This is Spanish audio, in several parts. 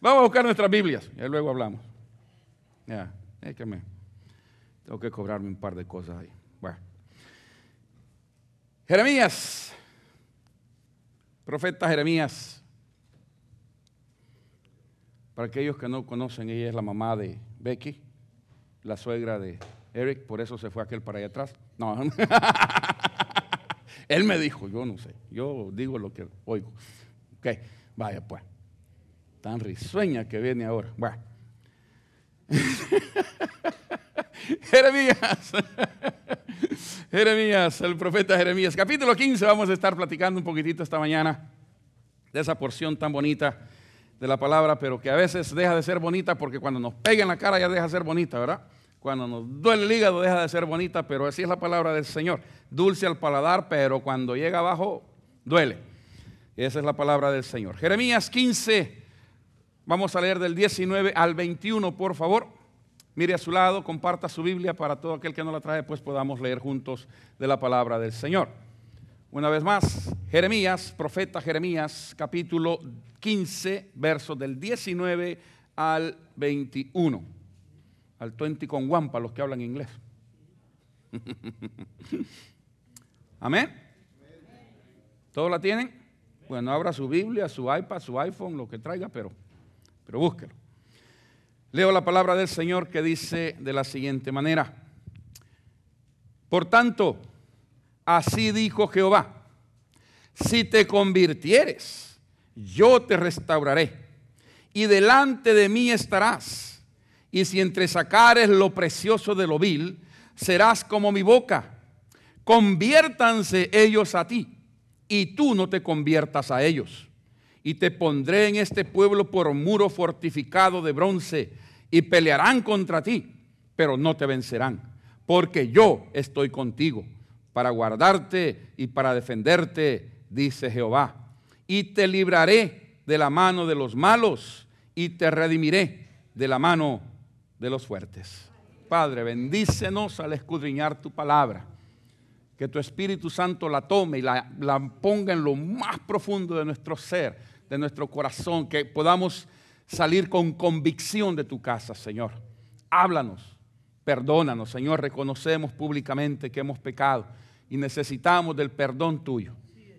Vamos a buscar nuestras Biblias y luego hablamos. Ya, es que me tengo que cobrarme un par de cosas ahí. Bueno. Jeremías, profeta Jeremías. Para aquellos que no conocen, ella es la mamá de Becky, la suegra de Eric, por eso se fue aquel para allá atrás. No, él me dijo, yo no sé, yo digo lo que oigo. Ok, vaya pues. Tan risueña que viene ahora. Bueno. Jeremías. Jeremías, el profeta Jeremías. Capítulo 15, vamos a estar platicando un poquitito esta mañana de esa porción tan bonita de la palabra, pero que a veces deja de ser bonita porque cuando nos pega en la cara ya deja de ser bonita, ¿verdad? Cuando nos duele el hígado deja de ser bonita, pero así es la palabra del Señor. Dulce al paladar, pero cuando llega abajo duele. Esa es la palabra del Señor. Jeremías 15, vamos a leer del 19 al 21, por favor. Mire a su lado, comparta su Biblia para todo aquel que no la trae, pues podamos leer juntos de la palabra del Señor. Una vez más, Jeremías, profeta Jeremías, capítulo 15, versos del 19 al 21. Al 20 con guampa, los que hablan inglés. Amén. ¿Todos la tienen? Bueno, abra su Biblia, su iPad, su iPhone, lo que traiga, pero, pero búsquelo. Leo la palabra del Señor que dice de la siguiente manera. Por tanto, así dijo Jehová, si te convirtieres, yo te restauraré, y delante de mí estarás, y si entresacares lo precioso de lo vil, serás como mi boca. Conviértanse ellos a ti y tú no te conviertas a ellos. Y te pondré en este pueblo por muro fortificado de bronce, y pelearán contra ti, pero no te vencerán, porque yo estoy contigo para guardarte y para defenderte, dice Jehová. Y te libraré de la mano de los malos y te redimiré de la mano de los fuertes. Padre, bendícenos al escudriñar tu palabra que tu Espíritu Santo la tome y la, ponga en lo más profundo de nuestro ser, de nuestro corazón, que podamos salir con convicción de tu casa, Señor. Háblanos, perdónanos, Señor, reconocemos públicamente que hemos pecado y necesitamos del perdón tuyo.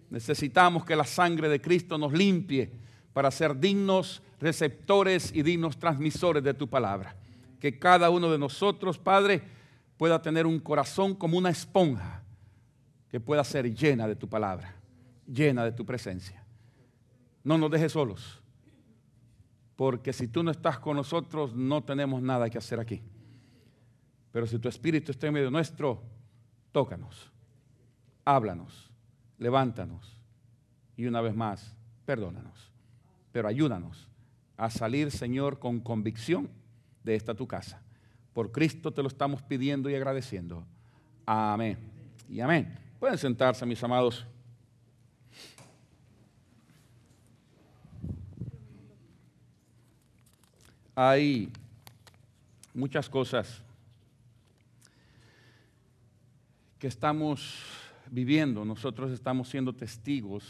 Necesitamos que la sangre de Cristo nos limpie para ser dignos receptores y dignos transmisores de tu palabra. Que cada uno de nosotros, Padre, pueda tener un corazón como una esponja que pueda ser llena de tu palabra, llena de tu presencia. No nos dejes solos, porque si tú no estás con nosotros no tenemos nada que hacer aquí. Pero si tu espíritu está en medio nuestro, tócanos, háblanos, levántanos y una vez más, perdónanos. Pero ayúdanos a salir, Señor, con convicción de esta tu casa. Por Cristo te lo estamos pidiendo y agradeciendo. Amén. Y amén. Pueden sentarse, mis amados. Hay muchas cosas que estamos viviendo. Nosotros estamos siendo testigos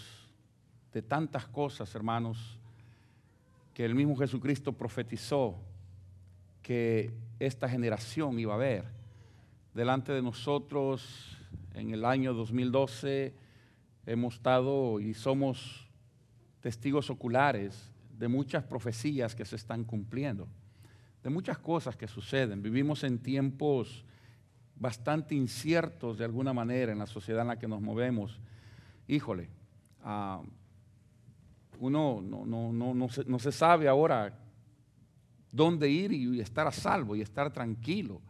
de tantas cosas, hermanos, que el mismo Jesucristo profetizó que esta generación iba a ver. Delante de nosotros en el año 2012 hemos estado y somos testigos oculares de muchas profecías que se están cumpliendo, de muchas cosas que suceden. Vivimos en tiempos bastante inciertos de alguna manera en la sociedad en la que nos movemos. Híjole, ah, uno no, se, no se sabe ahora dónde ir y estar a salvo y estar tranquilo.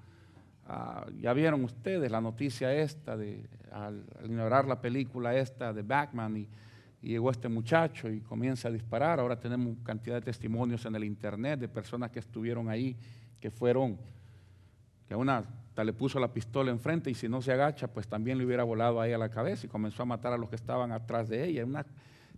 Ah, ya vieron ustedes la noticia esta de al, inaugurar la película esta de Batman y, llegó este muchacho y comienza a disparar. Ahora tenemos cantidad de testimonios en el internet de personas que estuvieron ahí, que fueron, que a una le puso la pistola enfrente y si no se agacha, pues también le hubiera volado ahí a la cabeza y comenzó a matar a los que estaban atrás de ella.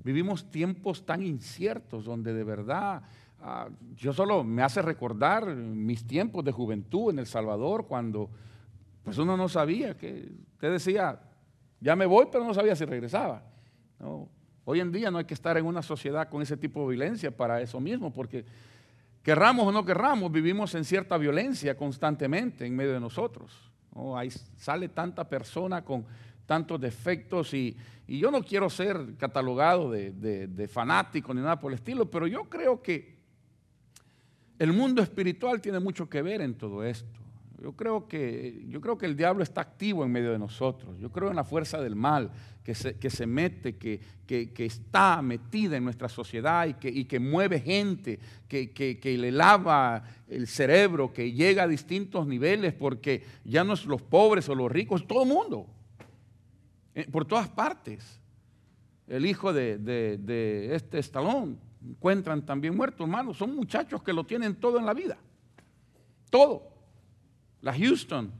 vivimos tiempos tan inciertos donde de verdad Ah, yo solo me hace recordar mis tiempos de juventud en El Salvador, cuando pues uno no sabía que, usted decía, ya me voy, pero no sabía si regresaba. Hoy en día no hay que estar en una sociedad con ese tipo de violencia para eso mismo, porque querramos o no querramos, vivimos en cierta violencia constantemente en medio de nosotros. Ahí sale tanta persona con tantos defectos y, yo no quiero ser catalogado de fanático ni nada por el estilo, pero yo creo que el mundo espiritual tiene mucho que ver en todo esto. Yo creo, que, yo creo que el diablo está activo en medio de nosotros. Yo creo en la fuerza del mal que se, que se mete, que, que, está metida en nuestra sociedad y que, y que mueve gente, que, le lava el cerebro, que llega a distintos niveles, porque ya no es los pobres o los ricos, todo el mundo, eh, por todas partes. El hijo de, de este estalón encuentran también muerto, hermano. Son muchachos que lo tienen todo en la vida. Todo la Houston.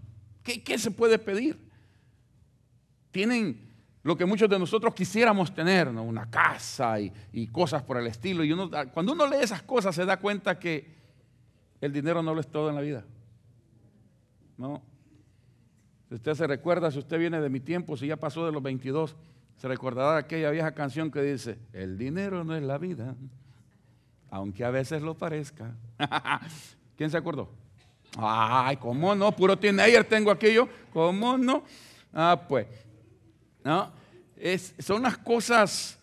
¿Qué, se puede pedir? Tienen lo que muchos de nosotros quisiéramos tener, una casa y, cosas por el estilo. Y cuando uno lee esas cosas se da cuenta que el dinero no lo es todo en la vida. No. Si usted se recuerda, si usted viene de mi tiempo, si ya pasó de los 22, se recordará aquella vieja canción que dice, el dinero no es la vida, aunque a veces lo parezca. ¿Quién se acordó? Ay, ¿cómo no? Puro teenager tengo aquello. ¿Cómo no? Ah, pues. ¿no? Son las cosas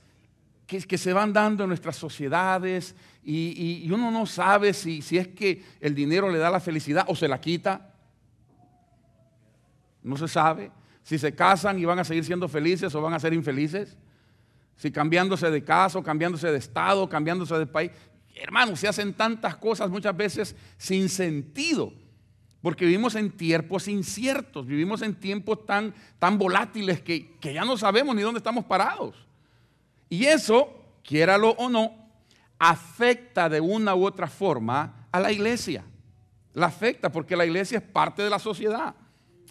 que, que, se van dando en nuestras sociedades y, y uno no sabe si, si, es que el dinero le da la felicidad o se la quita. No se sabe. Si se casan y van a seguir siendo felices o van a ser infelices. Si cambiándose de casa, o cambiándose de estado, cambiándose de país. Hermanos, se hacen tantas cosas muchas veces sin sentido, porque vivimos en tiempos inciertos, vivimos en tiempos tan, tan volátiles que, que ya no sabemos ni dónde estamos parados. Y eso, quiéralo o no, afecta de una u otra forma a la iglesia. La afecta porque la iglesia es parte de la sociedad.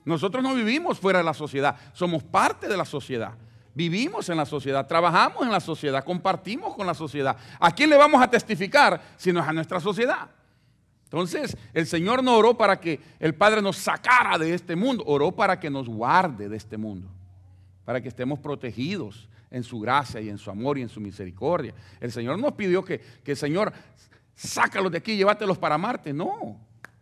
Nosotros no vivimos fuera de la sociedad, somos parte de la sociedad. Vivimos en la sociedad, trabajamos en la sociedad, compartimos con la sociedad. ¿A quién le vamos a testificar si no es a nuestra sociedad? Entonces, el Señor no oró para que el Padre nos sacara de este mundo, oró para que nos guarde de este mundo, para que estemos protegidos en su gracia y en su amor y en su misericordia. El Señor nos pidió que, que el Señor, sácalos de aquí, llévatelos para Marte. No,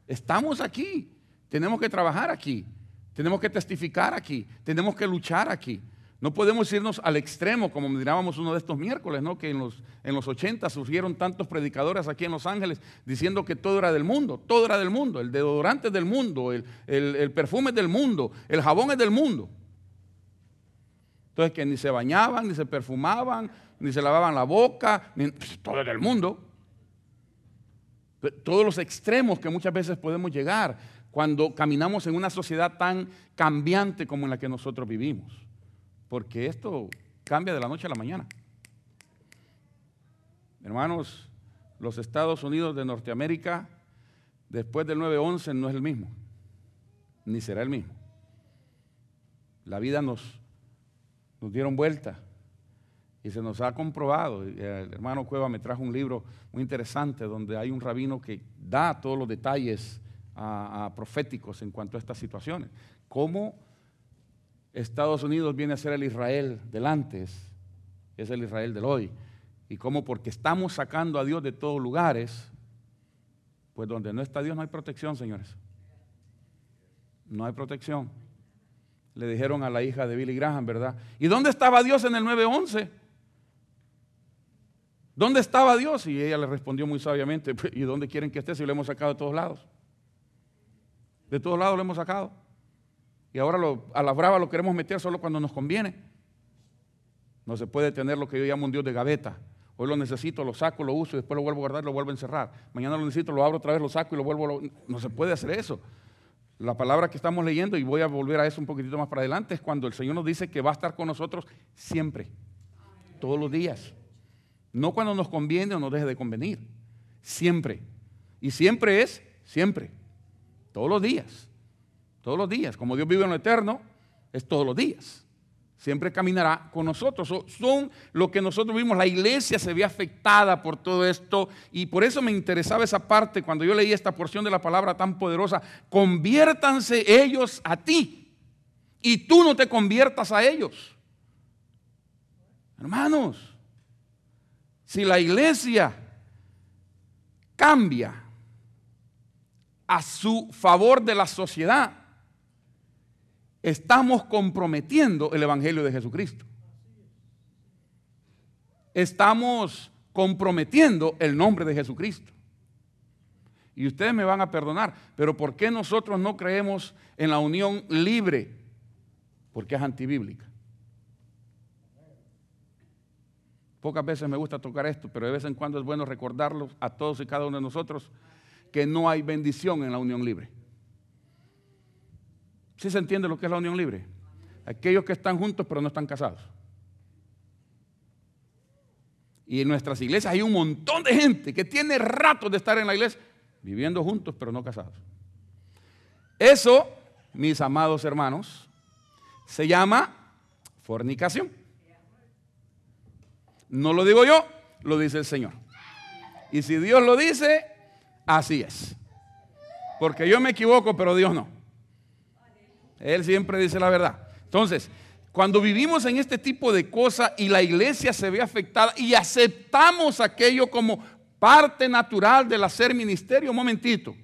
estamos aquí, tenemos que trabajar aquí, tenemos que testificar aquí, tenemos que luchar aquí. No podemos irnos al extremo, como mirábamos uno de estos miércoles, ¿no? que en los, en los 80 surgieron tantos predicadores aquí en Los Ángeles diciendo que todo era del mundo, todo era del mundo, el deodorante es del mundo, el, el perfume es del mundo, el jabón es del mundo. Entonces que ni se bañaban, ni se perfumaban, ni se lavaban la boca, pues, todo es del mundo. Todos los extremos que muchas veces podemos llegar cuando caminamos en una sociedad tan cambiante como en la que nosotros vivimos porque esto cambia de la noche a la mañana. Hermanos, los Estados Unidos de Norteamérica, después del 9-11, no es el mismo, ni será el mismo. La vida nos, dieron vuelta y se nos ha comprobado. El hermano Cueva me trajo un libro muy interesante donde hay un rabino que da todos los detalles a proféticos en cuanto a estas situaciones. Cómo Estados Unidos viene a ser el Israel del antes, es el Israel del hoy. Y como porque estamos sacando a Dios de todos lugares, pues donde no está Dios no hay protección, señores. No hay protección. Le dijeron a la hija de Billy Graham, ¿verdad? ¿Y dónde estaba Dios en el 911? ¿Dónde estaba Dios? Y ella le respondió muy sabiamente, ¿y dónde quieren que esté si lo hemos sacado de todos lados? De todos lados lo hemos sacado y ahora a la brava lo queremos meter solo cuando nos conviene. No se puede tener lo que yo llamo un Dios de gaveta. Hoy lo necesito, lo saco, lo uso y después lo vuelvo a guardar y lo vuelvo a encerrar. Mañana lo necesito, lo abro otra vez, lo saco y lo vuelvo a... No se puede hacer eso. La palabra que estamos leyendo, y voy a volver a eso un poquitito más para adelante, es cuando el Señor nos dice que va a estar con nosotros siempre, todos los días. No cuando nos conviene o nos deje de convenir, siempre. Y siempre es siempre, todos los días. Todos los días. Como Dios vive en lo eterno, es todos los días. Siempre caminará con nosotros. Son lo que nosotros vimos. La iglesia se ve afectada por todo esto. Y por eso me interesaba esa parte cuando yo leí esta porción de la palabra tan poderosa. Conviértanse ellos a ti. Y tú no te conviertas a ellos. Hermanos, Si la iglesia cambia a su favor de la sociedad, estamos comprometiendo el Evangelio de Jesucristo. Estamos comprometiendo el nombre de Jesucristo. Y ustedes me van a perdonar, pero ¿por qué nosotros no creemos en la unión libre? Porque es antibíblica. Pocas veces me gusta tocar esto, pero de vez en cuando es bueno recordarlo a todos y cada uno de nosotros que no hay bendición en la unión libre. ¿Sí se entiende lo que es la unión libre? Aquellos que están juntos pero no están casados. Y en nuestras iglesias hay un montón de gente que tiene rato de estar en la iglesia viviendo juntos pero no casados. Eso, mis amados hermanos, se llama fornicación. No lo digo yo, lo dice el Señor. Y si Dios lo dice, así es. Porque yo me equivoco, pero Dios no. Él siempre dice la verdad. Entonces, cuando vivimos en este tipo de cosas y la iglesia se ve afectada y aceptamos aquello como parte natural del hacer ministerio, un momentito.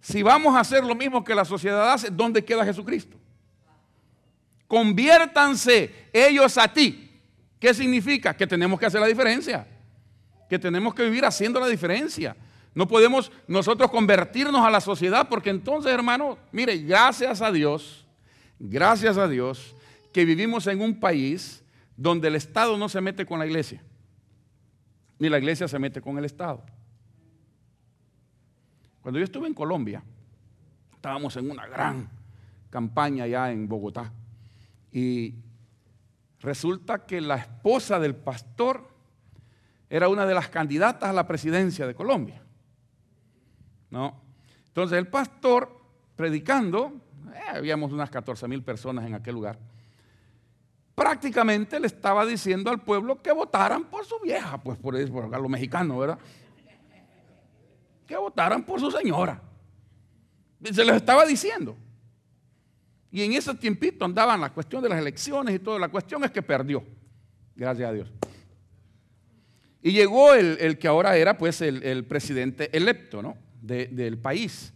Si vamos a hacer lo mismo que la sociedad hace, ¿dónde queda Jesucristo? Conviértanse ellos a ti. ¿Qué significa? Que tenemos que hacer la diferencia. Que tenemos que vivir haciendo la diferencia. No podemos nosotros convertirnos a la sociedad porque entonces, hermano, mire, gracias a Dios Gracias a Dios que vivimos en un país donde el Estado no se mete con la iglesia, ni la iglesia se mete con el Estado. Cuando yo estuve en Colombia, estábamos en una gran campaña ya en Bogotá y resulta que la esposa del pastor era una de las candidatas a la presidencia de Colombia. ¿No? Entonces el pastor predicando eh, habíamos unas 14 mil personas en aquel lugar, prácticamente le estaba diciendo al pueblo que votaran por su vieja, pues por, eso, por lo mexicano, ¿verdad? Que votaran por su señora. Se les estaba diciendo. Y en ese tiempito andaban la cuestión de las elecciones y todo. La cuestión es que perdió. Gracias a Dios. Y llegó el, que ahora era pues el, presidente electo ¿no? Del país.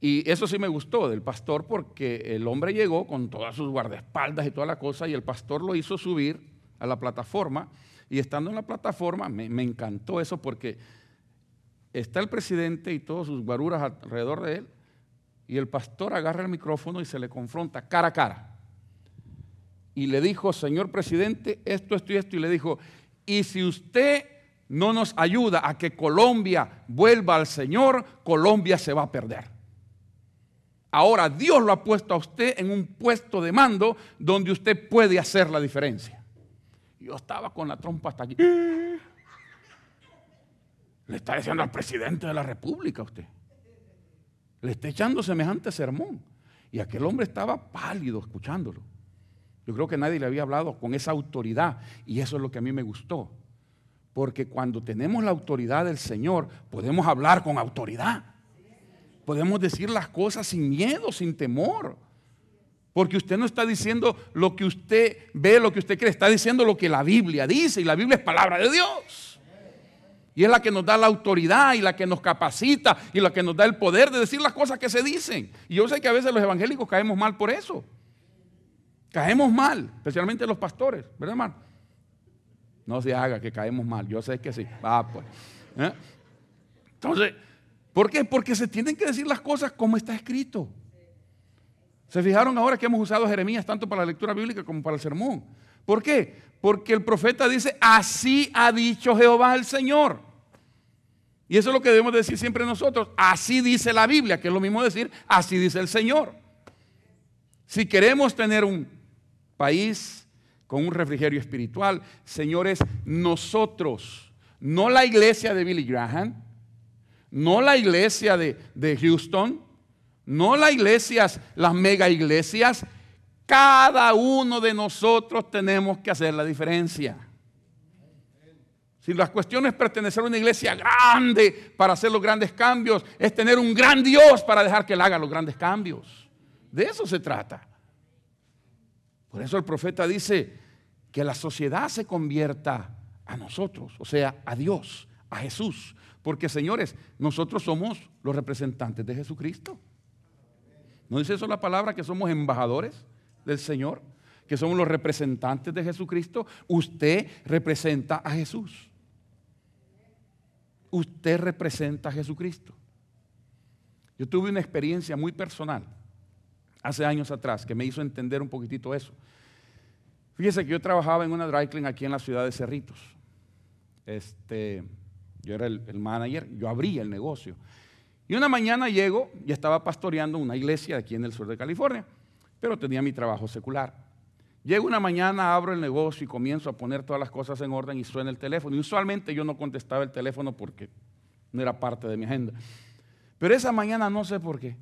Y eso sí me gustó del pastor porque el hombre llegó con todas sus guardaespaldas y toda la cosa y el pastor lo hizo subir a la plataforma y estando en la plataforma me, encantó eso porque está el presidente y todos sus guaruras alrededor de él y el pastor agarra el micrófono y se le confronta cara a cara. Y le dijo, señor presidente, esto, esto y esto. Y le dijo, y si usted no nos ayuda a que Colombia vuelva al Señor, Colombia se va a perder. Ahora Dios lo ha puesto a usted en un puesto de mando donde usted puede hacer la diferencia. Yo estaba con la trompa hasta aquí. Le está diciendo al presidente de la República usted. Le está echando semejante sermón. Y aquel hombre estaba pálido escuchándolo. Yo creo que nadie le había hablado con esa autoridad. Y eso es lo que a mí me gustó. Porque cuando tenemos la autoridad del Señor, podemos hablar con autoridad. Podemos decir las cosas sin miedo, sin temor. Porque usted no está diciendo lo que usted ve, lo que usted cree, está diciendo lo que la Biblia dice. Y la Biblia es palabra de Dios. Y es la que nos da la autoridad y la que nos capacita y la que nos da el poder de decir las cosas que se dicen. Y yo sé que a veces los evangélicos caemos mal por eso. Caemos mal, especialmente los pastores, ¿verdad, hermano? No se haga que caemos mal, yo sé que sí. Ah, pues. ¿eh? Entonces, ¿Por qué? Porque se tienen que decir las cosas como está escrito. ¿Se fijaron ahora que hemos usado Jeremías tanto para la lectura bíblica como para el sermón? ¿Por qué? Porque el profeta dice, así ha dicho Jehová el Señor. Y eso es lo que debemos decir siempre nosotros. Así dice la Biblia, que es lo mismo decir, así dice el Señor. Si queremos tener un país con un refrigerio espiritual, señores, nosotros, no la iglesia de Billy Graham, no la iglesia de, Houston, no las iglesias, las mega iglesias. Cada uno de nosotros tenemos que hacer la diferencia. Si las cuestiones es pertenecer a una iglesia grande para hacer los grandes cambios, es tener un gran Dios para dejar que Él haga los grandes cambios. De eso se trata. Por eso el profeta dice que la sociedad se convierta a nosotros, o sea, a Dios, a Jesús. Porque señores, nosotros somos los representantes de Jesucristo. ¿No dice eso la palabra que somos embajadores del Señor? Que somos los representantes de Jesucristo. Usted representa a Jesús. Usted representa a Jesucristo. Yo tuve una experiencia muy personal hace años atrás que me hizo entender un poquitito eso. Fíjese que yo trabajaba en una dry clean aquí en la ciudad de Cerritos. Este, yo era el, el manager, yo abría el negocio. Y una mañana llego y estaba pastoreando una iglesia aquí en el sur de California, pero tenía mi trabajo secular. Llego una mañana, abro el negocio y comienzo a poner todas las cosas en orden y suena el teléfono. Y usualmente yo no contestaba el teléfono porque no era parte de mi agenda. Pero esa mañana no sé por qué.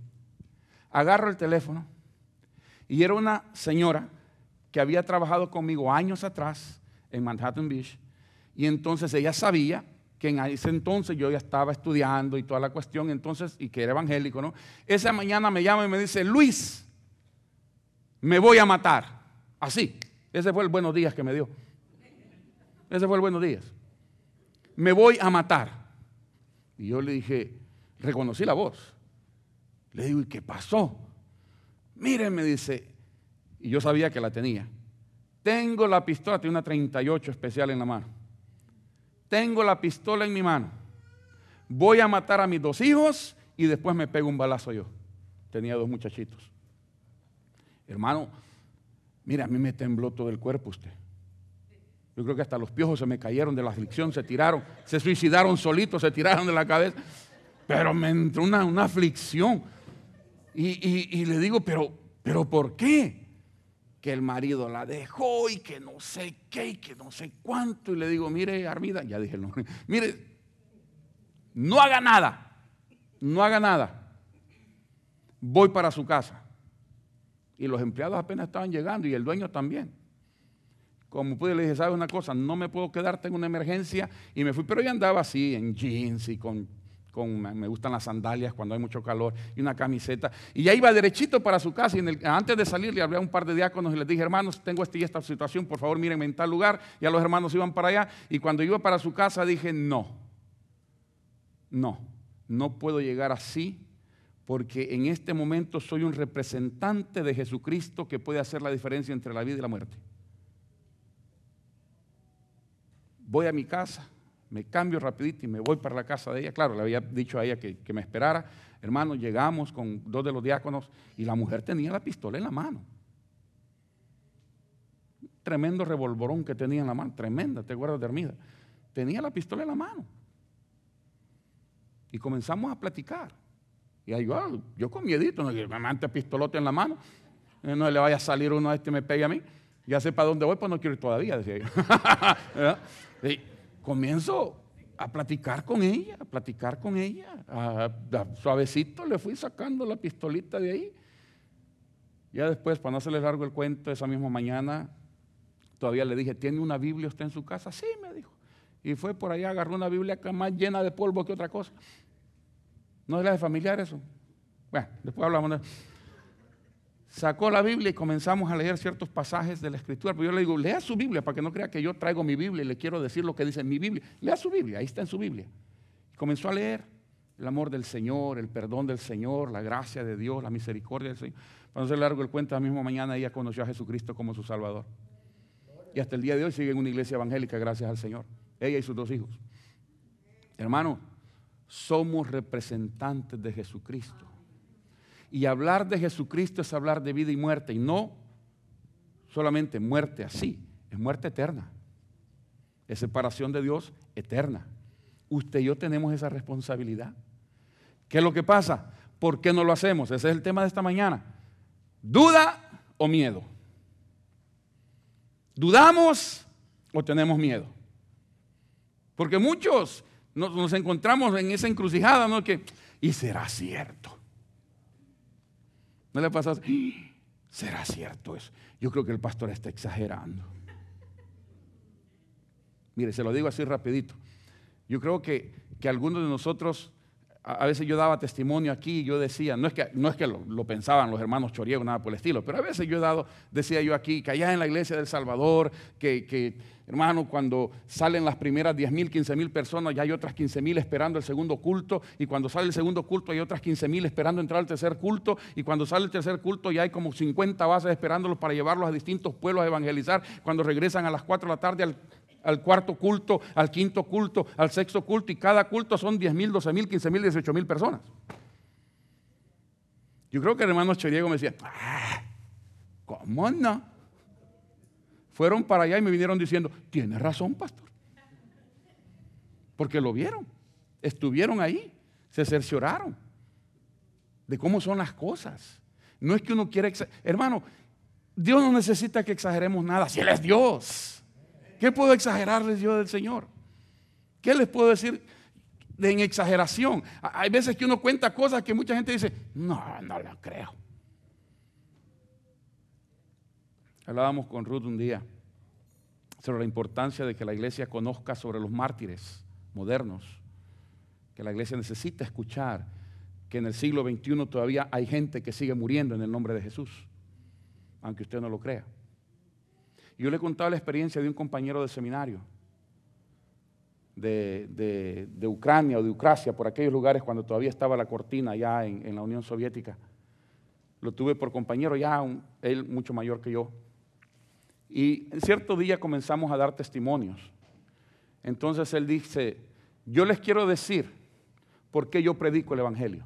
Agarro el teléfono y era una señora que había trabajado conmigo años atrás en Manhattan Beach. Y entonces ella sabía que en ese entonces yo ya estaba estudiando y toda la cuestión, entonces, y que era evangélico, ¿no? Esa mañana me llama y me dice, Luis, me voy a matar. Así. Ese fue el buenos días que me dio. Ese fue el buenos días. Me voy a matar. Y yo le dije, reconocí la voz. Le digo, ¿y qué pasó? Miren, me dice, y yo sabía que la tenía. Tengo la pistola, tiene una 38 especial en la mano tengo la pistola en mi mano, voy a matar a mis dos hijos y después me pego un balazo yo. Tenía dos muchachitos. Hermano, mira, a mí me tembló todo el cuerpo usted. Yo creo que hasta los piojos se me cayeron de la aflicción, se tiraron, se suicidaron solitos, se tiraron de la cabeza. Pero me entró una, una aflicción. Y, y, le digo, pero, pero ¿por qué? que el marido la dejó y que no sé qué y que no sé cuánto. Y le digo, mire, Armida, ya dije el nombre, mire, no haga nada, no haga nada. Voy para su casa. Y los empleados apenas estaban llegando y el dueño también. Como pude, le dije, ¿sabes una cosa? No me puedo quedar, tengo una emergencia. Y me fui, pero yo andaba así, en jeans y con me gustan las sandalias cuando hay mucho calor y una camiseta. Y ya iba derechito para su casa y antes de salir le hablé a un par de diáconos y les dije, hermanos, tengo esta y esta situación, por favor mírenme en tal lugar. Y a los hermanos iban para allá y cuando iba para su casa dije, no, no, no puedo llegar así porque en este momento soy un representante de Jesucristo que puede hacer la diferencia entre la vida y la muerte. Voy a mi casa me cambio rapidito y me voy para la casa de ella. Claro, le había dicho a ella que, me esperara. Hermano, llegamos con dos de los diáconos y la mujer tenía la pistola en la mano. Tremendo revolvorón que tenía en la mano, tremenda, te acuerdas de Hermida. Tenía la pistola en la mano. Y comenzamos a platicar. Y ahí yo, ah, yo con miedito, no, me mante pistolote en la mano, eh, no le vaya a salir uno a este y me pegue a mí. Ya sé para dónde voy, pues no quiero ir todavía, decía yo. comienzo a platicar con ella, a platicar con ella. suavecito le fui sacando la pistolita de ahí. Ya después, para no hacerle largo el cuento, esa misma mañana, todavía le dije, ¿tiene una Biblia usted en su casa? Sí, me dijo. Y fue por allá, agarró una Biblia más llena de polvo que otra cosa. ¿No es la de familiar eso? Bueno, después hablamos de sacó la Biblia y comenzamos a leer ciertos pasajes de la Escritura. Pero yo le digo, lea su Biblia para que no crea que yo traigo mi Biblia y le quiero decir lo que dice mi Biblia. Lea su Biblia, ahí está en su Biblia. Y comenzó a leer el amor del Señor, el perdón del Señor, la gracia de Dios, la misericordia del Señor. Para no ser largo el cuento, la misma mañana ella conoció a Jesucristo como su Salvador. Y hasta el día de hoy sigue en una iglesia evangélica gracias al Señor. Ella y sus dos hijos. Hermano, somos representantes de Jesucristo. Y hablar de Jesucristo es hablar de vida y muerte, y no solamente muerte así, es muerte eterna. Es separación de Dios eterna. Usted y yo tenemos esa responsabilidad. ¿Qué es lo que pasa? ¿Por qué no lo hacemos? Ese es el tema de esta mañana. ¿Duda o miedo? ¿Dudamos o tenemos miedo? Porque muchos nos, encontramos en esa encrucijada, ¿no? ¿y será cierto? ¿No le pasa así? ¿Será cierto eso? Yo creo que el pastor está exagerando. Mire, se lo digo así rapidito. Yo creo que, que algunos de nosotros a veces yo daba testimonio aquí y yo decía, no es que, no es que lo, pensaban los hermanos Choriego, nada por el estilo, pero a veces yo he dado, decía yo aquí, que allá en la iglesia del Salvador, que, hermano, cuando salen las primeras 10 mil, 15 mil personas, ya hay otras 15 mil esperando el segundo culto, y cuando sale el segundo culto hay otras 15 mil esperando entrar al tercer culto, y cuando sale el tercer culto ya hay como 50 bases esperándolos para llevarlos a distintos pueblos a evangelizar, cuando regresan a las 4 de la tarde al al cuarto culto, al quinto culto, al sexto culto, y cada culto son 10 mil, 12 mil, 15 mil, 18 mil personas. Yo creo que el hermano Cheriego me decía, ah, ¿cómo no? Fueron para allá y me vinieron diciendo, tiene razón, pastor. Porque lo vieron, estuvieron ahí, se cercioraron de cómo son las cosas. No es que uno quiera, hermano, Dios no necesita que exageremos nada, si Él es Dios. ¿Qué puedo exagerarles yo del Señor? ¿Qué les puedo decir de en exageración? Hay veces que uno cuenta cosas que mucha gente dice, no, no lo creo. Hablábamos con Ruth un día sobre la importancia de que la iglesia conozca sobre los mártires modernos, que la iglesia necesita escuchar que en el siglo XXI todavía hay gente que sigue muriendo en el nombre de Jesús, aunque usted no lo crea. Yo le he contado la experiencia de un compañero de seminario de, Ucrania o de Ucracia, por aquellos lugares cuando todavía estaba la cortina ya en, la Unión Soviética. Lo tuve por compañero ya, él mucho mayor que yo. Y en cierto día comenzamos a dar testimonios. Entonces él dice, yo les quiero decir por qué yo predico el Evangelio.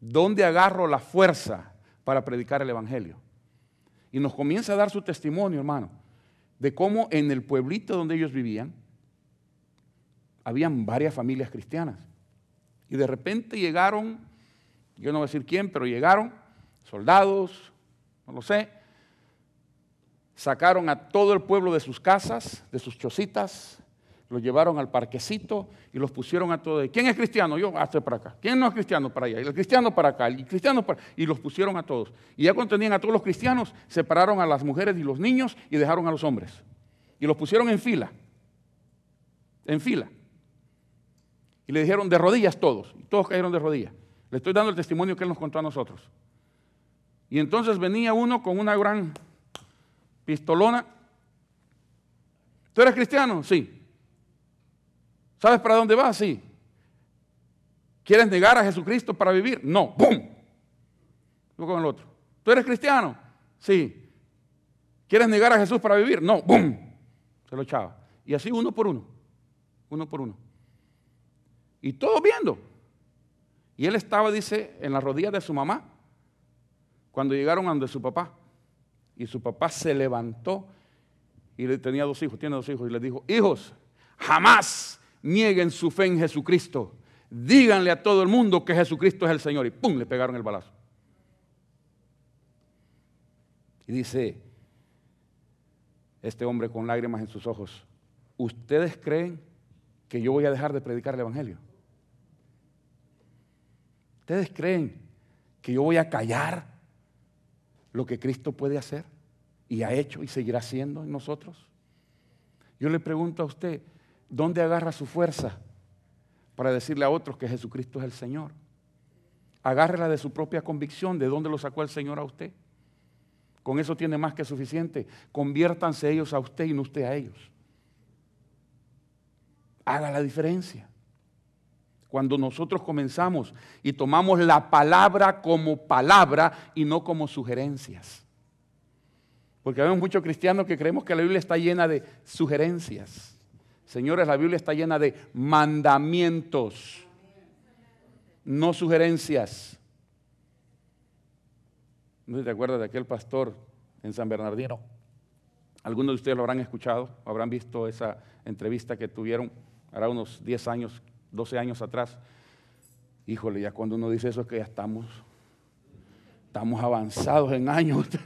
¿Dónde agarro la fuerza para predicar el Evangelio? Y nos comienza a dar su testimonio, hermano, de cómo en el pueblito donde ellos vivían, habían varias familias cristianas. Y de repente llegaron, yo no voy a decir quién, pero llegaron soldados, no lo sé, sacaron a todo el pueblo de sus casas, de sus chocitas, los llevaron al parquecito y los pusieron a todos. ¿Quién es cristiano? Yo, hasta para acá. ¿Quién no es cristiano? Para allá. El cristiano para acá. Cristiano. Y los pusieron a todos. Y ya cuando tenían a todos los cristianos, separaron a las mujeres y los niños y dejaron a los hombres. Y los pusieron en fila. En fila. Y le dijeron de rodillas todos. Y todos cayeron de rodillas. Le estoy dando el testimonio que él nos contó a nosotros. Y entonces venía uno con una gran pistolona. ¿Tú eres cristiano? Sí. ¿Sabes para dónde vas? Sí. ¿Quieres negar a Jesucristo para vivir? No. ¡Bum! Yo con el otro. ¿Tú eres cristiano? Sí. ¿Quieres negar a Jesús para vivir? No. ¡Bum! Se lo echaba. Y así uno por uno. Uno por uno. Y todos viendo. Y él estaba, dice, en las rodillas de su mamá cuando llegaron donde su papá. Y su papá se levantó y le tenía dos hijos, tiene dos hijos, y le dijo, hijos, jamás nieguen su fe en Jesucristo. Díganle a todo el mundo que Jesucristo es el Señor. Y ¡pum! le pegaron el balazo. Y dice este hombre con lágrimas en sus ojos, ¿ustedes creen que yo voy a dejar de predicar el Evangelio? ¿Ustedes creen que yo voy a callar lo que Cristo puede hacer y ha hecho y seguirá haciendo en nosotros? Yo le pregunto a usted, ¿dónde agarra su fuerza para decirle a otros que Jesucristo es el Señor? Agárrela de su propia convicción, de dónde lo sacó el Señor a usted. Con eso tiene más que suficiente. Conviértanse ellos a usted y no usted a ellos. Haga la diferencia. Cuando nosotros comenzamos y tomamos la palabra como palabra y no como sugerencias. Porque hay muchos cristianos que creemos que la Biblia está llena de sugerencias. Señores, la Biblia está llena de mandamientos, no sugerencias. ¿No te acuerdas de aquel pastor en San Bernardino? Algunos de ustedes lo habrán escuchado, habrán visto esa entrevista que tuvieron hará unos 10 años, 12 años atrás. Híjole, ya cuando uno dice eso es que ya estamos, estamos avanzados en años.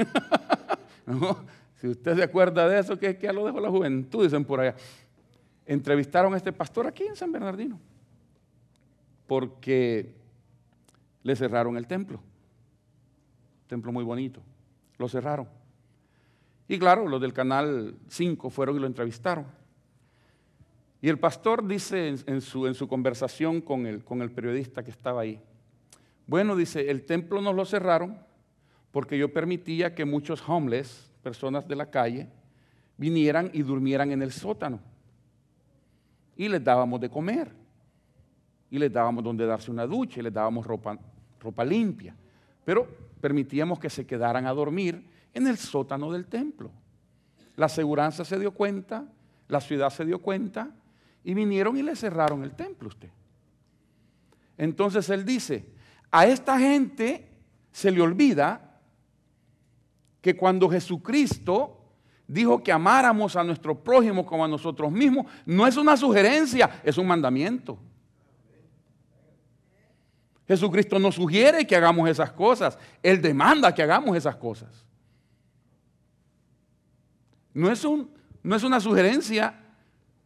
Si usted se acuerda de eso, que, que ya lo dejó la juventud, dicen por allá entrevistaron a este pastor aquí en San Bernardino, porque le cerraron el templo. Templo muy bonito. Lo cerraron. Y claro, los del canal 5 fueron y lo entrevistaron. Y el pastor dice en, su, en su, conversación con el, con el periodista que estaba ahí, bueno, dice, el templo nos lo cerraron porque yo permitía que muchos homeless, personas de la calle, vinieran y durmieran en el sótano. Y les dábamos de comer. Y les dábamos donde darse una ducha y les dábamos ropa, ropa limpia. Pero permitíamos que se quedaran a dormir en el sótano del templo. La aseguranza se dio cuenta, la ciudad se dio cuenta y vinieron y le cerraron el templo usted. Entonces él dice, a esta gente se le olvida que cuando Jesucristo dijo que amáramos a nuestro prójimo como a nosotros mismos, no es una sugerencia, es un mandamiento. Jesucristo nos sugiere que hagamos esas cosas, Él demanda que hagamos esas cosas. No es, un, no es una sugerencia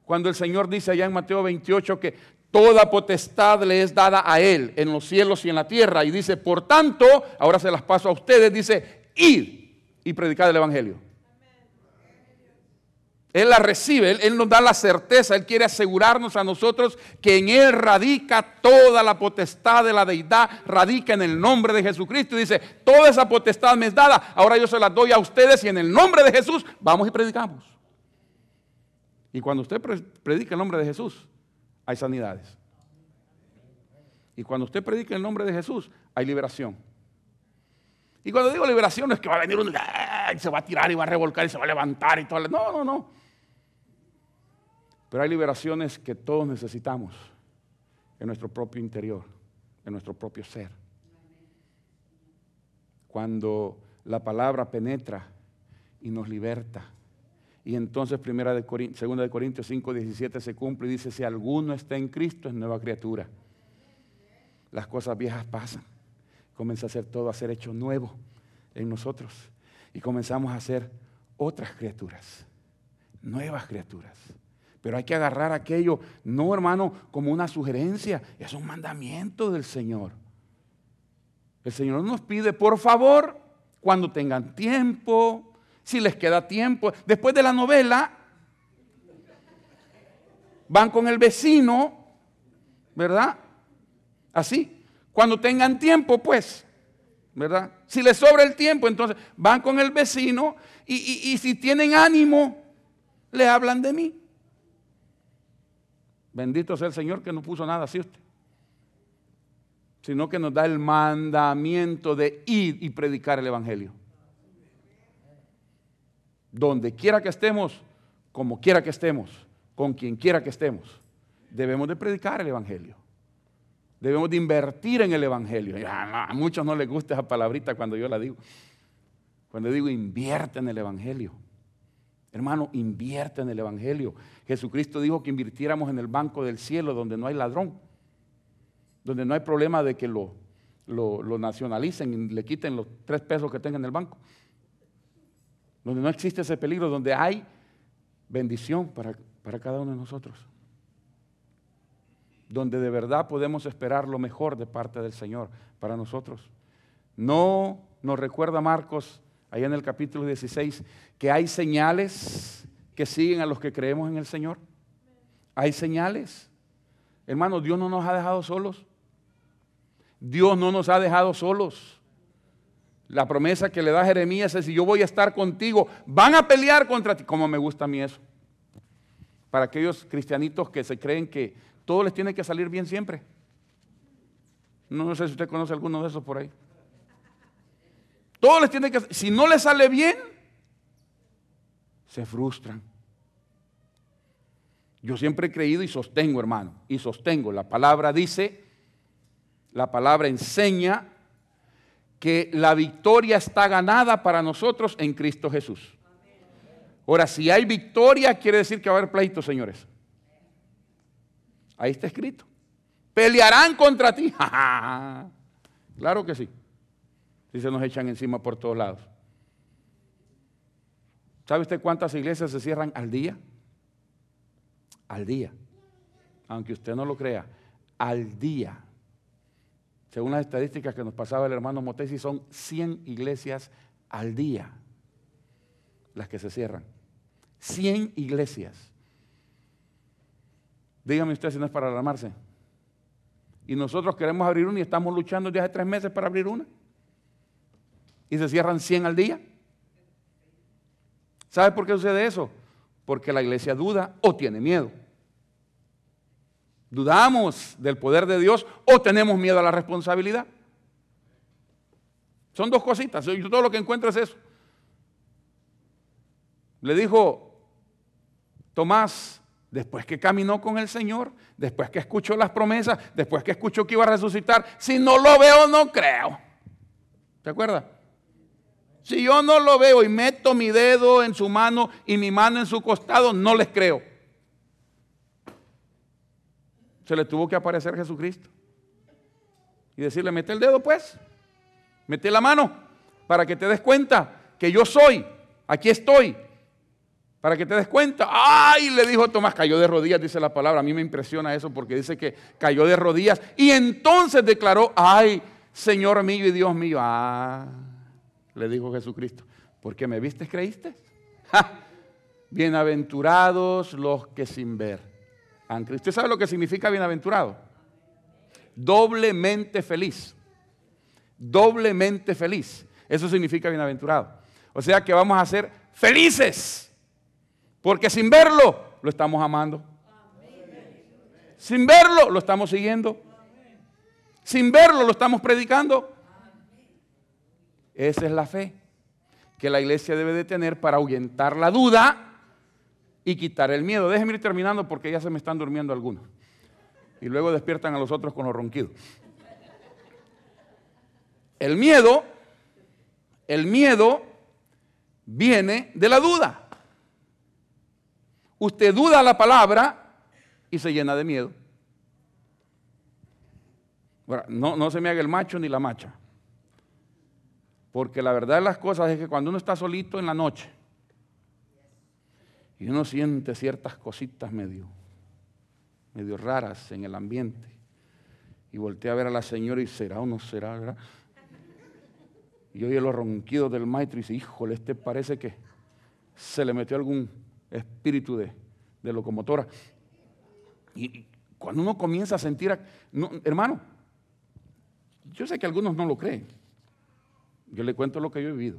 cuando el Señor dice allá en Mateo 28 que toda potestad le es dada a Él en los cielos y en la tierra. Y dice, por tanto, ahora se las paso a ustedes, dice, id y predicad el Evangelio. Él la recibe, él, nos da la certeza, Él quiere asegurarnos a nosotros que en Él radica toda la potestad de la deidad, radica en el nombre de Jesucristo. Y dice, toda esa potestad me es dada, ahora yo se la doy a ustedes y en el nombre de Jesús vamos y predicamos. Y cuando usted predica el nombre de Jesús, hay sanidades. Y cuando usted predica el nombre de Jesús, hay liberación. Y cuando digo liberación no es que va a venir un... se va a tirar y va a revolcar y se va a levantar y todo. No, no, no. Pero hay liberaciones que todos necesitamos en nuestro propio interior, en nuestro propio ser. Cuando la palabra penetra y nos liberta. Y entonces primera de segunda de Corintios 5, 17 se cumple y dice, si alguno está en Cristo es nueva criatura. Las cosas viejas pasan. Comienza a ser todo a ser hecho nuevo en nosotros. Y comenzamos a ser otras criaturas, nuevas criaturas. Pero hay que agarrar aquello, no hermano, como una sugerencia, es un mandamiento del Señor. El Señor nos pide, por favor, cuando tengan tiempo, si les queda tiempo, después de la novela, van con el vecino, ¿verdad? Así, cuando tengan tiempo, pues, ¿verdad? Si les sobra el tiempo, entonces van con el vecino y, y si tienen ánimo, le hablan de mí. Bendito sea el Señor que no puso nada así usted. Sino que nos da el mandamiento de ir y predicar el Evangelio. Donde quiera que estemos, como quiera que estemos, con quien quiera que estemos, debemos de predicar el Evangelio. Debemos de invertir en el Evangelio. A muchos no les gusta esa palabrita cuando yo la digo. Cuando digo invierte en el Evangelio. Hermano, invierte en el Evangelio. Jesucristo dijo que invirtiéramos en el banco del cielo donde no hay ladrón, donde no hay problema de que lo, lo, nacionalicen y le quiten los tres pesos que tenga en el banco, donde no existe ese peligro, donde hay bendición para, para cada uno de nosotros, donde de verdad podemos esperar lo mejor de parte del Señor para nosotros. No nos recuerda Marcos allá en el capítulo 16, que hay señales que siguen a los que creemos en el Señor. Hay señales. Hermano, Dios no nos ha dejado solos. Dios no nos ha dejado solos. La promesa que le da Jeremías es, si yo voy a estar contigo, van a pelear contra ti. Como me gusta a mí eso. Para aquellos cristianitos que se creen que todo les tiene que salir bien siempre. No, sé si usted conoce alguno de esos por ahí. Todo les tiene que Si no les sale bien, se frustran. Yo siempre he creído y sostengo, hermano, y sostengo. La palabra dice, la palabra enseña que la victoria está ganada para nosotros en Cristo Jesús. Ahora, si hay victoria, quiere decir que va a haber pleito, señores. Ahí está escrito. Pelearán contra ti. claro que sí si se nos echan encima por todos lados. ¿Sabe usted cuántas iglesias se cierran al día? Al día. Aunque usted no lo crea, al día. Según las estadísticas que nos pasaba el hermano Motesi, son 100 iglesias al día las que se cierran. 100 iglesias. Dígame usted si no es para alarmarse. Y nosotros queremos abrir una y estamos luchando desde hace tres meses para abrir una. Y se cierran 100 al día. ¿Sabe por qué sucede eso? Porque la iglesia duda o tiene miedo. ¿Dudamos del poder de Dios o tenemos miedo a la responsabilidad? Son dos cositas. Yo todo lo que encuentro es eso. Le dijo Tomás, después que caminó con el Señor, después que escuchó las promesas, después que escuchó que iba a resucitar, si no lo veo, no creo. ¿Te acuerdas? Si yo no lo veo y meto mi dedo en su mano y mi mano en su costado, no les creo. Se le tuvo que aparecer Jesucristo y decirle, mete el dedo pues, mete la mano para que te des cuenta que yo soy, aquí estoy, para que te des cuenta. ¡Ay! Le dijo Tomás, cayó de rodillas, dice la palabra. A mí me impresiona eso porque dice que cayó de rodillas. Y entonces declaró, ¡ay! Señor mío y Dios mío. ¡Ah! Le dijo Jesucristo, porque me viste, creíste. Bienaventurados los que sin ver han creído. ¿Usted sabe lo que significa bienaventurado? Doblemente feliz. Doblemente feliz. Eso significa bienaventurado. O sea que vamos a ser felices porque sin verlo lo estamos amando. Sin verlo lo estamos siguiendo. Sin verlo lo estamos predicando. Esa es la fe que la iglesia debe de tener para ahuyentar la duda y quitar el miedo. Déjenme ir terminando porque ya se me están durmiendo algunos. Y luego despiertan a los otros con los ronquidos. El miedo, el miedo viene de la duda. Usted duda la palabra y se llena de miedo. no, no se me haga el macho ni la macha. Porque la verdad de las cosas es que cuando uno está solito en la noche y uno siente ciertas cositas medio, medio raras en el ambiente y voltea a ver a la señora y será o no será. Y oye los ronquidos del maestro y dice, híjole, este parece que se le metió algún espíritu de, locomotora. Y cuando uno comienza a sentir, hermano, yo sé que algunos no lo creen. Yo le cuento lo que yo he vivido,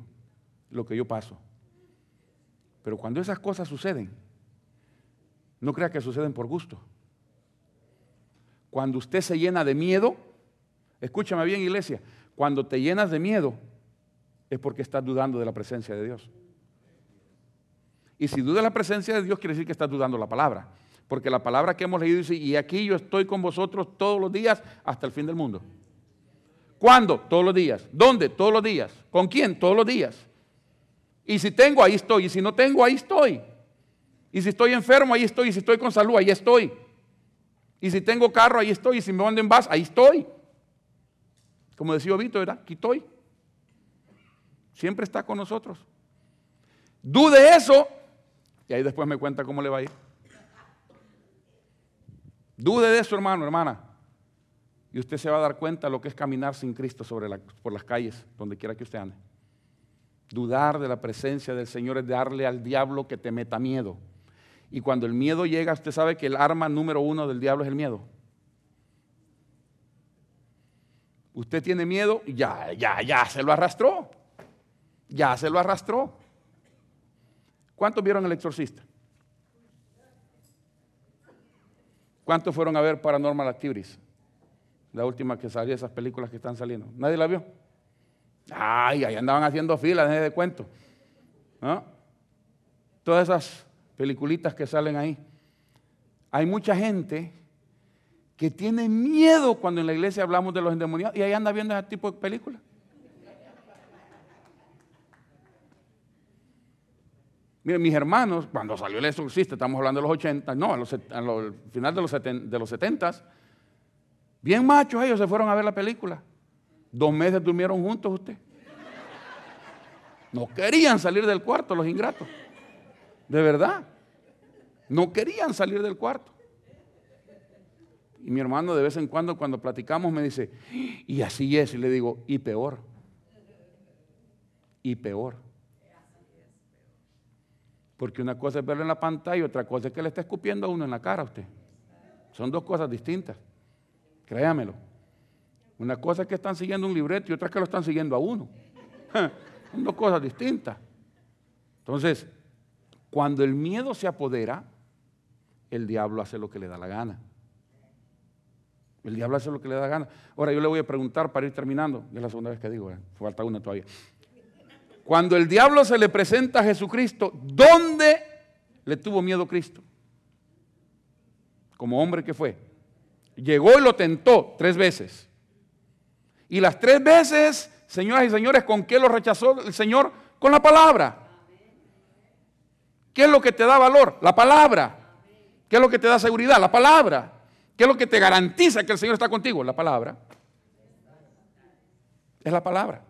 lo que yo paso. Pero cuando esas cosas suceden, no crea que suceden por gusto. Cuando usted se llena de miedo, escúchame bien iglesia, cuando te llenas de miedo es porque estás dudando de la presencia de Dios. Y si duda la presencia de Dios, quiere decir que estás dudando la palabra. Porque la palabra que hemos leído dice, y aquí yo estoy con vosotros todos los días hasta el fin del mundo. ¿Cuándo? Todos los días. ¿Dónde? Todos los días. ¿Con quién? Todos los días. Y si tengo, ahí estoy. Y si no tengo, ahí estoy. Y si estoy enfermo, ahí estoy. Y si estoy con salud, ahí estoy. Y si tengo carro, ahí estoy. Y si me mando en ahí estoy. Como decía Obito, ¿verdad? Aquí estoy. Siempre está con nosotros. Dude eso y ahí después me cuenta cómo le va a ir. Dude de eso, hermano, hermana. Y usted se va a dar cuenta lo que es caminar sin Cristo por las calles, donde quiera que usted ande. Dudar de la presencia del Señor es darle al diablo que te meta miedo. Y cuando el miedo llega, usted sabe que el arma número uno del diablo es el miedo. Usted tiene miedo, ya, ya, ya se lo arrastró. Ya se lo arrastró. ¿Cuántos vieron El Exorcista? ¿Cuántos fueron a ver Paranormal Activities? La última que salió, esas películas que están saliendo. ¿Nadie la vio? Ay, ahí andaban haciendo filas, de cuento. Todas esas peliculitas que salen ahí. Hay mucha gente que tiene miedo cuando en la iglesia hablamos de los endemoniados y ahí anda viendo ese tipo de películas. Miren, mis hermanos, cuando salió el exorcista, estamos hablando de los 80, no, al final de los, de los 70, bien machos ellos se fueron a ver la película. Dos meses durmieron juntos usted. No querían salir del cuarto los ingratos. De verdad. No querían salir del cuarto. Y mi hermano de vez en cuando cuando platicamos me dice, y así es. Y le digo, y peor. Y peor. Porque una cosa es verlo en la pantalla y otra cosa es que le está escupiendo a uno en la cara a usted. Son dos cosas distintas. Créamelo. Una cosa es que están siguiendo un libreto y otra es que lo están siguiendo a uno. Son dos cosas distintas. Entonces, cuando el miedo se apodera, el diablo hace lo que le da la gana. El diablo hace lo que le da la gana. Ahora yo le voy a preguntar para ir terminando. Es la segunda vez que digo, ¿eh? falta una todavía. Cuando el diablo se le presenta a Jesucristo, ¿dónde le tuvo miedo Cristo? Como hombre que fue. Llegó y lo tentó tres veces. Y las tres veces, señoras y señores, ¿con qué lo rechazó el Señor? Con la palabra. ¿Qué es lo que te da valor? La palabra. ¿Qué es lo que te da seguridad? La palabra. ¿Qué es lo que te garantiza que el Señor está contigo? La palabra. Es la palabra.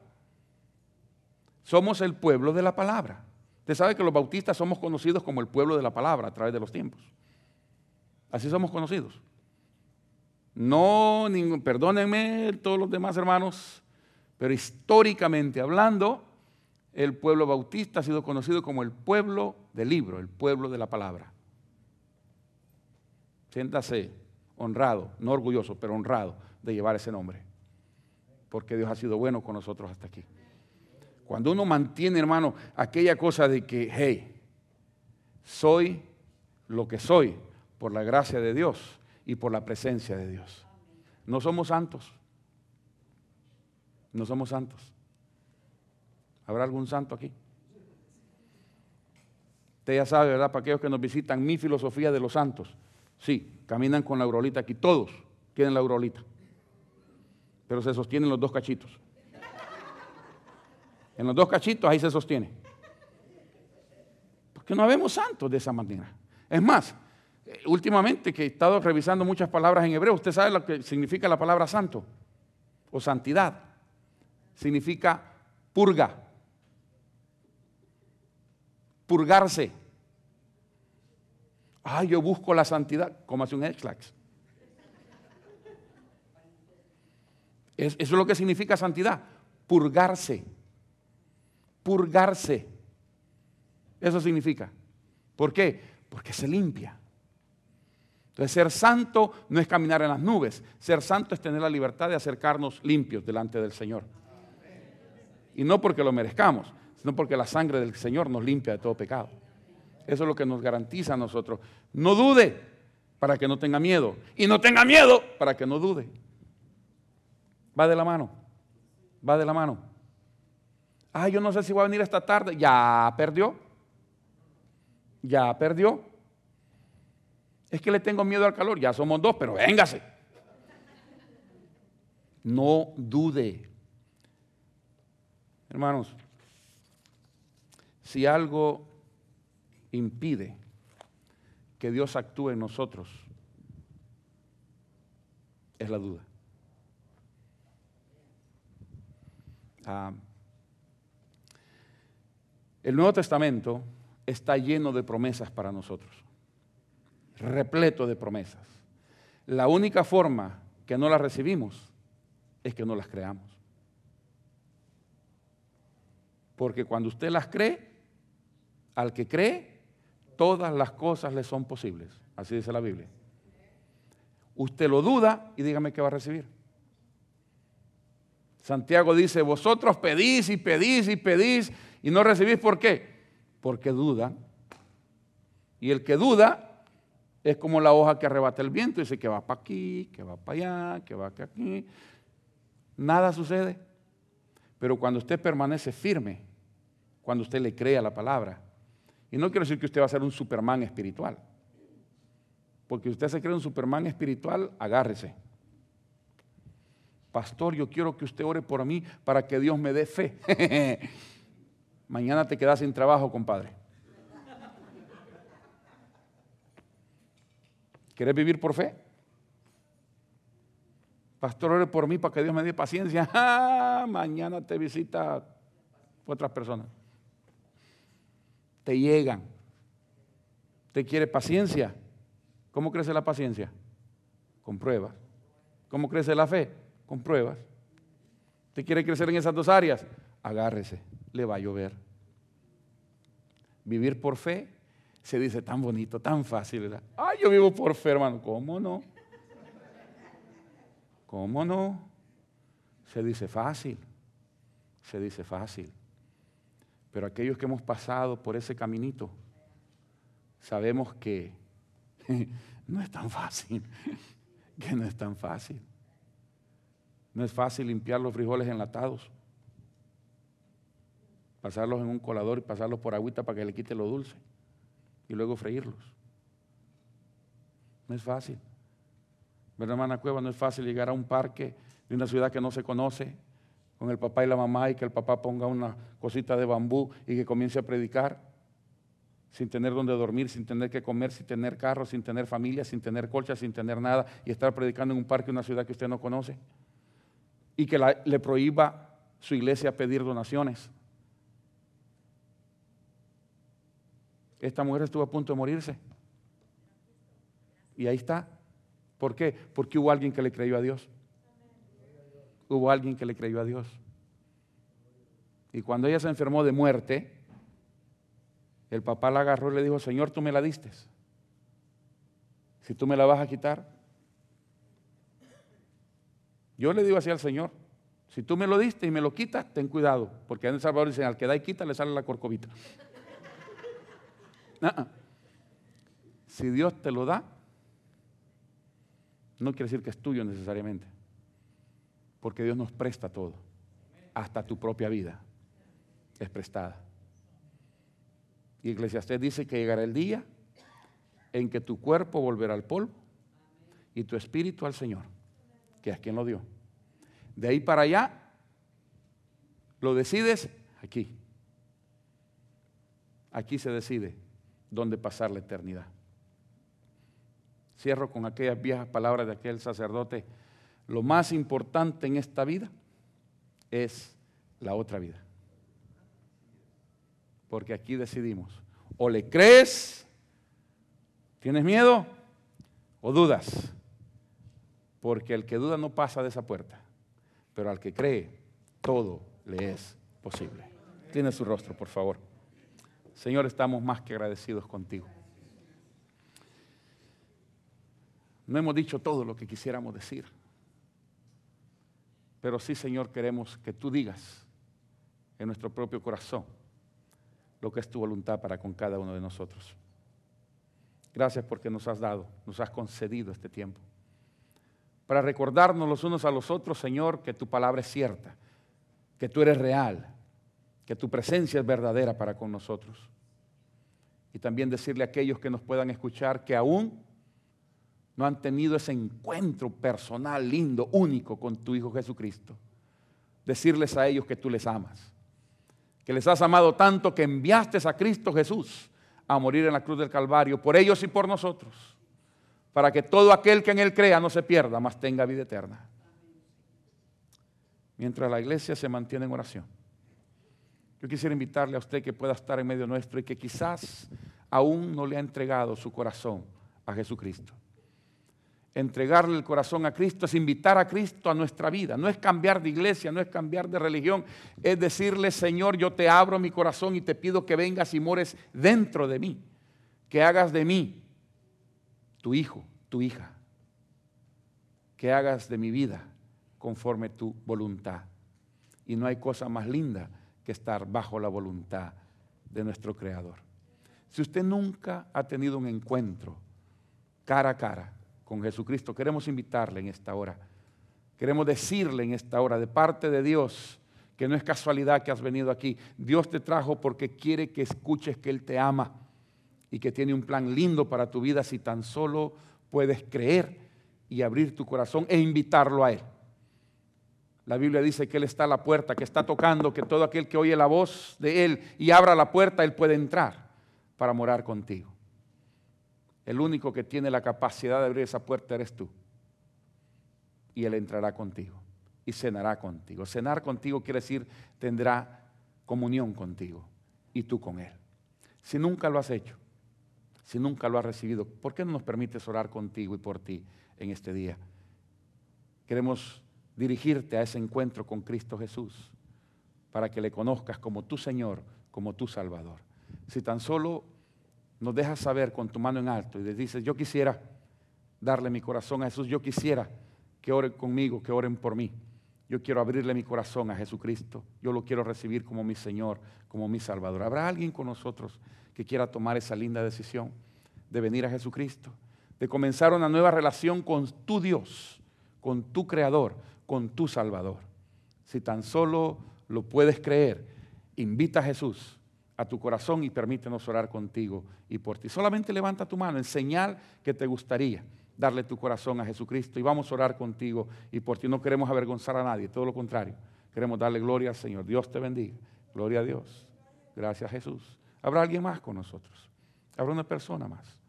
Somos el pueblo de la palabra. Usted sabe que los bautistas somos conocidos como el pueblo de la palabra a través de los tiempos. Así somos conocidos. No, perdónenme todos los demás hermanos, pero históricamente hablando, el pueblo bautista ha sido conocido como el pueblo del libro, el pueblo de la palabra. Siéntase honrado, no orgulloso, pero honrado de llevar ese nombre, porque Dios ha sido bueno con nosotros hasta aquí. Cuando uno mantiene, hermano, aquella cosa de que, hey, soy lo que soy por la gracia de Dios y por la presencia de Dios. No somos santos. No somos santos. ¿Habrá algún santo aquí? Usted ya sabe, ¿verdad? Para aquellos que nos visitan, mi filosofía de los santos. Sí, caminan con la aurolita aquí. Todos tienen la aurolita. Pero se sostienen los dos cachitos. En los dos cachitos ahí se sostiene. Porque no vemos santos de esa manera. Es más, últimamente que he estado revisando muchas palabras en hebreo, usted sabe lo que significa la palabra santo o santidad. Significa purga, purgarse. Ay, yo busco la santidad, como hace un Exlax. eso es lo que significa santidad, purgarse purgarse. Eso significa. ¿Por qué? Porque se limpia. Entonces, ser santo no es caminar en las nubes. Ser santo es tener la libertad de acercarnos limpios delante del Señor. Y no porque lo merezcamos, sino porque la sangre del Señor nos limpia de todo pecado. Eso es lo que nos garantiza a nosotros. No dude para que no tenga miedo. Y no tenga miedo para que no dude. Va de la mano. Va de la mano. Ah, yo no sé si voy a venir esta tarde. Ya perdió. Ya perdió. Es que le tengo miedo al calor. Ya somos dos, pero véngase. No dude. Hermanos, si algo impide que Dios actúe en nosotros, es la duda. Ah, el Nuevo Testamento está lleno de promesas para nosotros, repleto de promesas. La única forma que no las recibimos es que no las creamos. Porque cuando usted las cree, al que cree, todas las cosas le son posibles. Así dice la Biblia. Usted lo duda y dígame qué va a recibir. Santiago dice, vosotros pedís y pedís y pedís y no recibís por qué? Porque dudan. Y el que duda es como la hoja que arrebata el viento, dice que va para aquí, que va para allá, que va aquí. Nada sucede. Pero cuando usted permanece firme, cuando usted le cree a la palabra, y no quiero decir que usted va a ser un Superman espiritual, porque usted se cree un Superman espiritual, agárrese. Pastor, yo quiero que usted ore por mí para que Dios me dé fe. Mañana te quedas sin trabajo, compadre. ¿Quieres vivir por fe? Pastor, ore por mí para que Dios me dé paciencia. Ah, mañana te visita otras personas. Te llegan. ¿Te quiere paciencia? ¿Cómo crece la paciencia? Con pruebas. ¿Cómo crece la fe? Con pruebas. ¿Te quiere crecer en esas dos áreas? Agárrese le va a llover. Vivir por fe se dice tan bonito, tan fácil. ¿verdad? Ay, yo vivo por fe, hermano. ¿Cómo no? ¿Cómo no? Se dice fácil, se dice fácil. Pero aquellos que hemos pasado por ese caminito, sabemos que no es tan fácil, que no es tan fácil. No es fácil limpiar los frijoles enlatados, pasarlos en un colador y pasarlos por agüita para que le quite lo dulce y luego freírlos. No es fácil. ¿Verdad, hermana Cueva? No es fácil llegar a un parque de una ciudad que no se conoce con el papá y la mamá y que el papá ponga una cosita de bambú y que comience a predicar sin tener donde dormir, sin tener que comer, sin tener carro, sin tener familia, sin tener colcha, sin tener nada y estar predicando en un parque de una ciudad que usted no conoce y que le prohíba su iglesia pedir donaciones. Esta mujer estuvo a punto de morirse. Y ahí está. ¿Por qué? Porque hubo alguien que le creyó a Dios. Hubo alguien que le creyó a Dios. Y cuando ella se enfermó de muerte, el papá la agarró y le dijo, Señor, tú me la diste. Si tú me la vas a quitar, yo le digo así al Señor, si tú me lo diste y me lo quitas, ten cuidado, porque en El Salvador dicen, al que da y quita le sale la corcovita. Si Dios te lo da, no quiere decir que es tuyo necesariamente, porque Dios nos presta todo, hasta tu propia vida es prestada. Y Eclesiastés dice que llegará el día en que tu cuerpo volverá al polvo y tu espíritu al Señor, que es quien lo dio. De ahí para allá, lo decides aquí. Aquí se decide dónde pasar la eternidad. Cierro con aquellas viejas palabras de aquel sacerdote. Lo más importante en esta vida es la otra vida. Porque aquí decidimos. O le crees, tienes miedo o dudas. Porque el que duda no pasa de esa puerta pero al que cree, todo le es posible. Tiene su rostro, por favor. Señor, estamos más que agradecidos contigo. No hemos dicho todo lo que quisiéramos decir, pero sí, Señor, queremos que tú digas en nuestro propio corazón lo que es tu voluntad para con cada uno de nosotros. Gracias porque nos has dado, nos has concedido este tiempo para recordarnos los unos a los otros, Señor, que tu palabra es cierta, que tú eres real, que tu presencia es verdadera para con nosotros. Y también decirle a aquellos que nos puedan escuchar que aún no han tenido ese encuentro personal, lindo, único con tu Hijo Jesucristo. Decirles a ellos que tú les amas, que les has amado tanto que enviaste a Cristo Jesús a morir en la cruz del Calvario, por ellos y por nosotros para que todo aquel que en Él crea no se pierda, mas tenga vida eterna. Mientras la iglesia se mantiene en oración. Yo quisiera invitarle a usted que pueda estar en medio nuestro y que quizás aún no le ha entregado su corazón a Jesucristo. Entregarle el corazón a Cristo es invitar a Cristo a nuestra vida. No es cambiar de iglesia, no es cambiar de religión. Es decirle, Señor, yo te abro mi corazón y te pido que vengas y mores dentro de mí. Que hagas de mí tu hijo, tu hija, que hagas de mi vida conforme tu voluntad. Y no hay cosa más linda que estar bajo la voluntad de nuestro Creador. Si usted nunca ha tenido un encuentro cara a cara con Jesucristo, queremos invitarle en esta hora. Queremos decirle en esta hora de parte de Dios que no es casualidad que has venido aquí. Dios te trajo porque quiere que escuches que Él te ama y que tiene un plan lindo para tu vida si tan solo puedes creer y abrir tu corazón e invitarlo a Él. La Biblia dice que Él está a la puerta, que está tocando, que todo aquel que oye la voz de Él y abra la puerta, Él puede entrar para morar contigo. El único que tiene la capacidad de abrir esa puerta eres tú. Y Él entrará contigo y cenará contigo. Cenar contigo quiere decir tendrá comunión contigo y tú con Él. Si nunca lo has hecho, si nunca lo has recibido, ¿por qué no nos permites orar contigo y por ti en este día? Queremos dirigirte a ese encuentro con Cristo Jesús para que le conozcas como tu Señor, como tu Salvador. Si tan solo nos dejas saber con tu mano en alto y le dices, yo quisiera darle mi corazón a Jesús, yo quisiera que oren conmigo, que oren por mí. Yo quiero abrirle mi corazón a Jesucristo. Yo lo quiero recibir como mi Señor, como mi Salvador. ¿Habrá alguien con nosotros que quiera tomar esa linda decisión de venir a Jesucristo? De comenzar una nueva relación con tu Dios, con tu Creador, con tu Salvador. Si tan solo lo puedes creer, invita a Jesús a tu corazón y permítenos orar contigo y por ti. Solamente levanta tu mano en señal que te gustaría darle tu corazón a Jesucristo y vamos a orar contigo y por ti. No queremos avergonzar a nadie, todo lo contrario. Queremos darle gloria al Señor. Dios te bendiga. Gloria a Dios. Gracias Jesús. ¿Habrá alguien más con nosotros? ¿Habrá una persona más?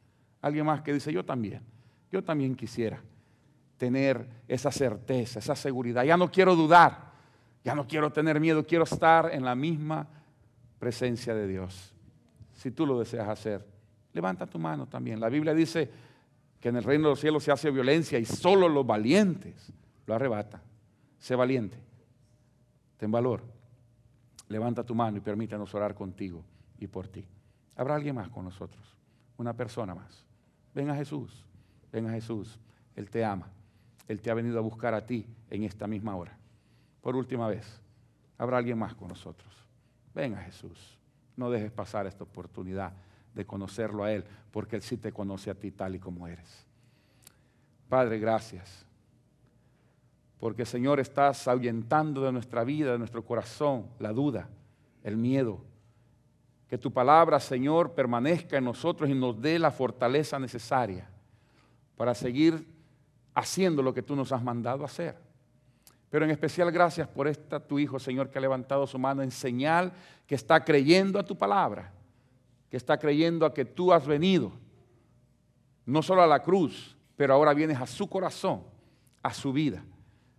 Alguien más que dice, yo también, yo también quisiera tener esa certeza, esa seguridad. Ya no quiero dudar, ya no quiero tener miedo, quiero estar en la misma presencia de Dios. Si tú lo deseas hacer, levanta tu mano también. La Biblia dice que en el reino de los cielos se hace violencia y solo los valientes lo arrebata. Sé valiente, ten valor. Levanta tu mano y permítanos orar contigo y por ti. Habrá alguien más con nosotros, una persona más. Ven a Jesús, ven a Jesús. Él te ama. Él te ha venido a buscar a ti en esta misma hora. Por última vez, habrá alguien más con nosotros. Ven a Jesús. No dejes pasar esta oportunidad de conocerlo a Él, porque Él sí te conoce a ti tal y como eres. Padre, gracias. Porque Señor, estás ahuyentando de nuestra vida, de nuestro corazón, la duda, el miedo. Que tu palabra, Señor, permanezca en nosotros y nos dé la fortaleza necesaria para seguir haciendo lo que tú nos has mandado hacer. Pero en especial gracias por esta tu Hijo, Señor, que ha levantado su mano en señal que está creyendo a tu palabra, que está creyendo a que tú has venido, no solo a la cruz, pero ahora vienes a su corazón, a su vida.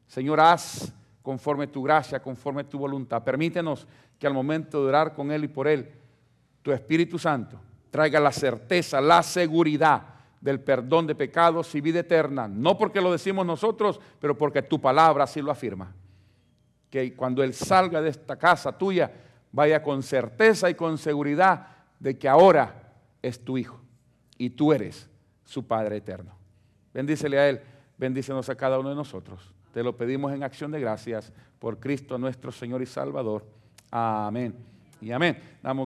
Señor, haz conforme tu gracia, conforme tu voluntad. Permítenos que al momento de orar con Él y por Él, tu Espíritu Santo traiga la certeza, la seguridad del perdón de pecados y vida eterna. No porque lo decimos nosotros, pero porque tu palabra así lo afirma. Que cuando Él salga de esta casa tuya, vaya con certeza y con seguridad de que ahora es tu Hijo y tú eres su Padre eterno. Bendícele a Él, bendícenos a cada uno de nosotros. Te lo pedimos en acción de gracias por Cristo nuestro Señor y Salvador. Amén. Y amén.